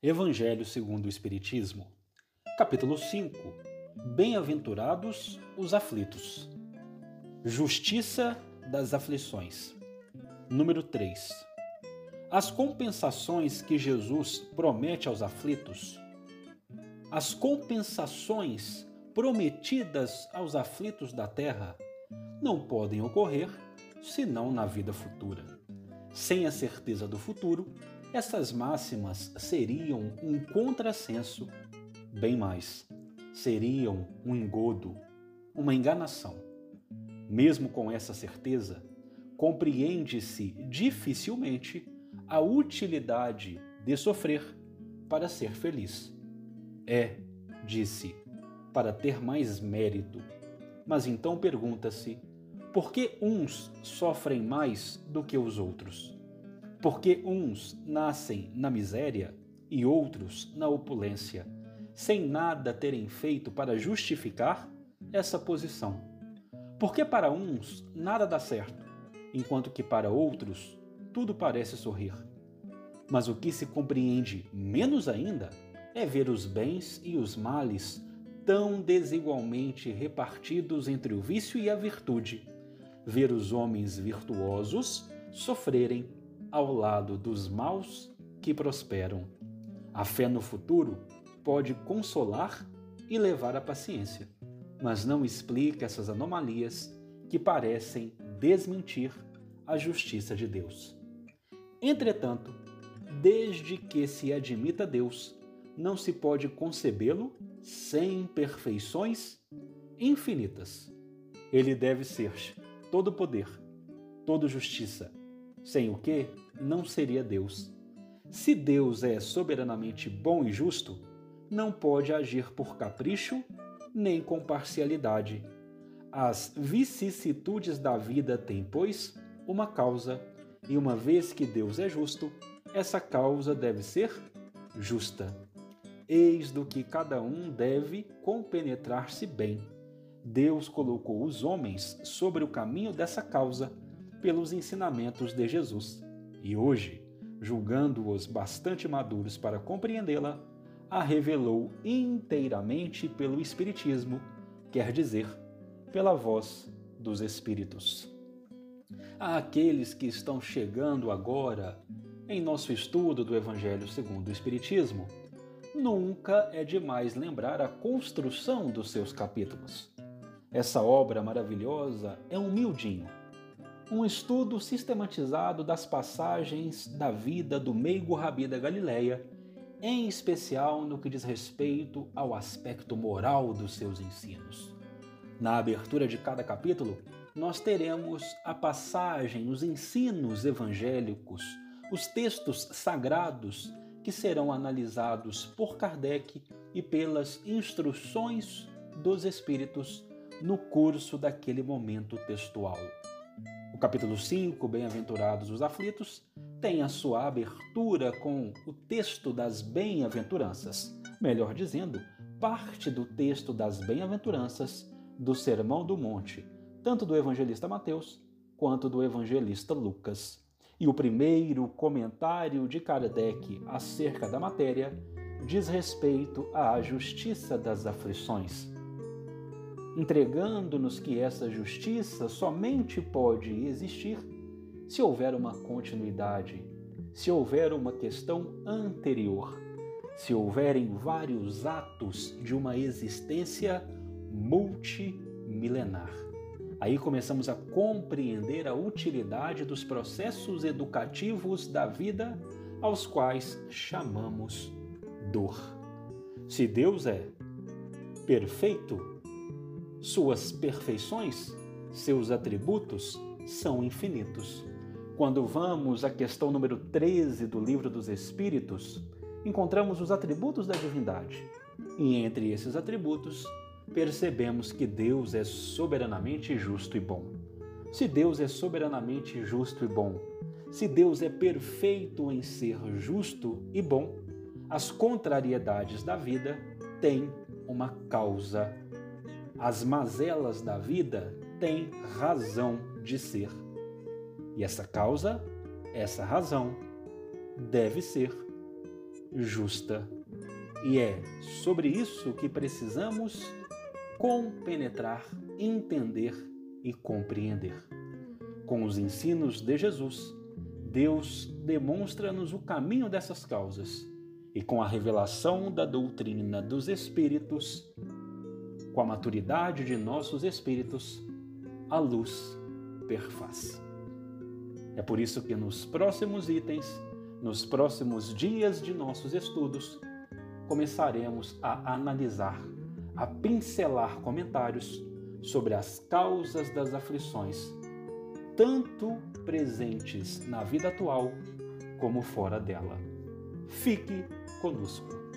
Evangelho segundo o Espiritismo, capítulo 5 Bem-aventurados os aflitos. Justiça das aflições. Número 3. As compensações que Jesus promete aos aflitos. As compensações prometidas aos aflitos da terra não podem ocorrer senão na vida futura. Sem a certeza do futuro, essas máximas seriam um contrassenso, bem mais, seriam um engodo, uma enganação. Mesmo com essa certeza, compreende-se dificilmente a utilidade de sofrer para ser feliz. É, disse, para ter mais mérito. Mas então pergunta-se: por que uns sofrem mais do que os outros? Porque uns nascem na miséria e outros na opulência, sem nada terem feito para justificar essa posição. Porque para uns nada dá certo, enquanto que para outros tudo parece sorrir. Mas o que se compreende menos ainda é ver os bens e os males tão desigualmente repartidos entre o vício e a virtude, ver os homens virtuosos sofrerem ao lado dos maus que prosperam. A fé no futuro pode consolar e levar à paciência, mas não explica essas anomalias que parecem desmentir a justiça de Deus. Entretanto, desde que se admita Deus, não se pode concebê-lo sem perfeições infinitas. Ele deve ser todo poder, toda justiça, sem o que não seria Deus. Se Deus é soberanamente bom e justo, não pode agir por capricho nem com parcialidade. As vicissitudes da vida têm, pois, uma causa, e uma vez que Deus é justo, essa causa deve ser justa. Eis do que cada um deve compenetrar-se bem. Deus colocou os homens sobre o caminho dessa causa pelos ensinamentos de Jesus. E hoje, julgando-os bastante maduros para compreendê-la, a revelou inteiramente pelo Espiritismo, quer dizer, pela voz dos Espíritos. Àqueles que estão chegando agora em nosso estudo do Evangelho segundo o Espiritismo, nunca é demais lembrar a construção dos seus capítulos. Essa obra maravilhosa é um miudinho, um estudo sistematizado das passagens da vida do meigo Rabi da Galileia, em especial no que diz respeito ao aspecto moral dos seus ensinos. Na abertura de cada capítulo, nós teremos a passagem, os ensinos evangélicos, os textos sagrados que serão analisados por Kardec e pelas instruções dos Espíritos no curso daquele momento textual. O capítulo 5, Bem-aventurados os aflitos, tem a sua abertura com o texto das bem-aventuranças, melhor dizendo, parte do texto das bem-aventuranças do Sermão do Monte, tanto do evangelista Mateus quanto do evangelista Lucas. E o primeiro comentário de Kardec acerca da matéria diz respeito à justiça das aflições entregando-nos que essa justiça somente pode existir se houver uma continuidade, se houver uma questão anterior, se houverem vários atos de uma existência multimilenar. Aí começamos a compreender a utilidade dos processos educativos da vida aos quais chamamos dor. Se Deus é perfeito, suas perfeições, seus atributos, são infinitos. Quando vamos à questão número 13 do Livro dos Espíritos, encontramos os atributos da divindade. E entre esses atributos, percebemos que Deus é soberanamente justo e bom. Se Deus é soberanamente justo e bom, se Deus é perfeito em ser justo e bom, as contrariedades da vida têm uma causa as mazelas da vida têm razão de ser. E essa causa, essa razão, deve ser justa. E é sobre isso que precisamos compenetrar, entender e compreender. Com os ensinos de Jesus, Deus demonstra-nos o caminho dessas causas e com a revelação da doutrina dos Espíritos, com a maturidade de nossos espíritos, a luz perfaz. É por isso que nos próximos itens, nos próximos dias de nossos estudos, começaremos a analisar, a pincelar comentários sobre as causas das aflições, tanto presentes na vida atual como fora dela. Fique conosco.